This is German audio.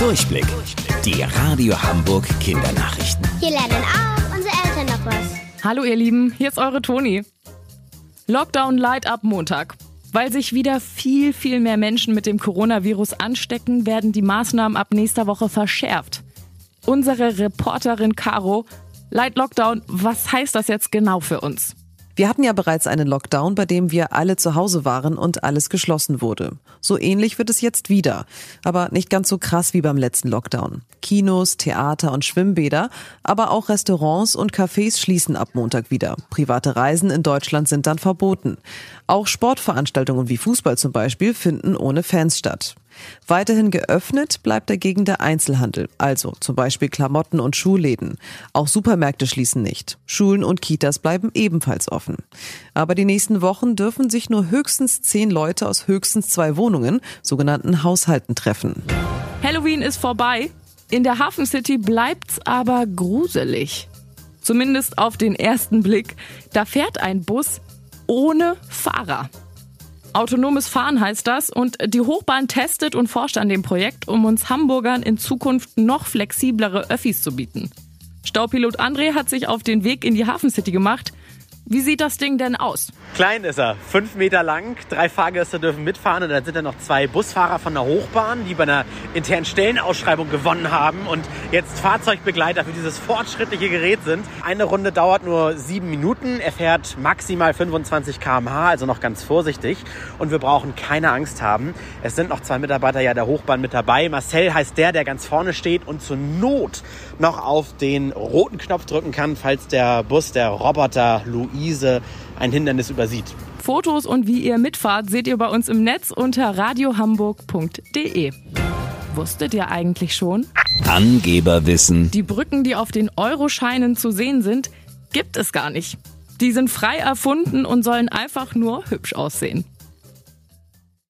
Durchblick. Die Radio Hamburg Kindernachrichten. Hier lernen auch unsere Eltern noch was. Hallo ihr Lieben, hier ist eure Toni. Lockdown light ab Montag. Weil sich wieder viel, viel mehr Menschen mit dem Coronavirus anstecken, werden die Maßnahmen ab nächster Woche verschärft. Unsere Reporterin Caro, Light Lockdown, was heißt das jetzt genau für uns? Wir hatten ja bereits einen Lockdown, bei dem wir alle zu Hause waren und alles geschlossen wurde. So ähnlich wird es jetzt wieder, aber nicht ganz so krass wie beim letzten Lockdown. Kinos, Theater und Schwimmbäder, aber auch Restaurants und Cafés schließen ab Montag wieder. Private Reisen in Deutschland sind dann verboten. Auch Sportveranstaltungen wie Fußball zum Beispiel finden ohne Fans statt. Weiterhin geöffnet bleibt dagegen der Einzelhandel, also zum Beispiel Klamotten und Schuhläden. Auch Supermärkte schließen nicht. Schulen und Kitas bleiben ebenfalls offen. Aber die nächsten Wochen dürfen sich nur höchstens zehn Leute aus höchstens zwei Wohnungen, sogenannten Haushalten, treffen. Halloween ist vorbei. In der Hafen City bleibt's aber gruselig. Zumindest auf den ersten Blick. Da fährt ein Bus ohne Fahrer. Autonomes Fahren heißt das und die Hochbahn testet und forscht an dem Projekt, um uns Hamburgern in Zukunft noch flexiblere Öffis zu bieten. Staupilot André hat sich auf den Weg in die Hafen City gemacht. Wie sieht das Ding denn aus? Klein ist er, fünf Meter lang, drei Fahrgäste dürfen mitfahren und dann sind da noch zwei Busfahrer von der Hochbahn, die bei einer internen Stellenausschreibung gewonnen haben und jetzt Fahrzeugbegleiter für dieses fortschrittliche Gerät sind. Eine Runde dauert nur sieben Minuten, er fährt maximal 25 km/h, also noch ganz vorsichtig und wir brauchen keine Angst haben. Es sind noch zwei Mitarbeiter ja der Hochbahn mit dabei. Marcel heißt der, der ganz vorne steht und zur Not noch auf den roten Knopf drücken kann, falls der Bus, der Roboter Louis Luise ein Hindernis übersieht. Fotos und wie ihr mitfahrt seht ihr bei uns im Netz unter radiohamburg.de. Wusstet ihr eigentlich schon? Angeberwissen. Die Brücken, die auf den Euroscheinen zu sehen sind, gibt es gar nicht. Die sind frei erfunden und sollen einfach nur hübsch aussehen.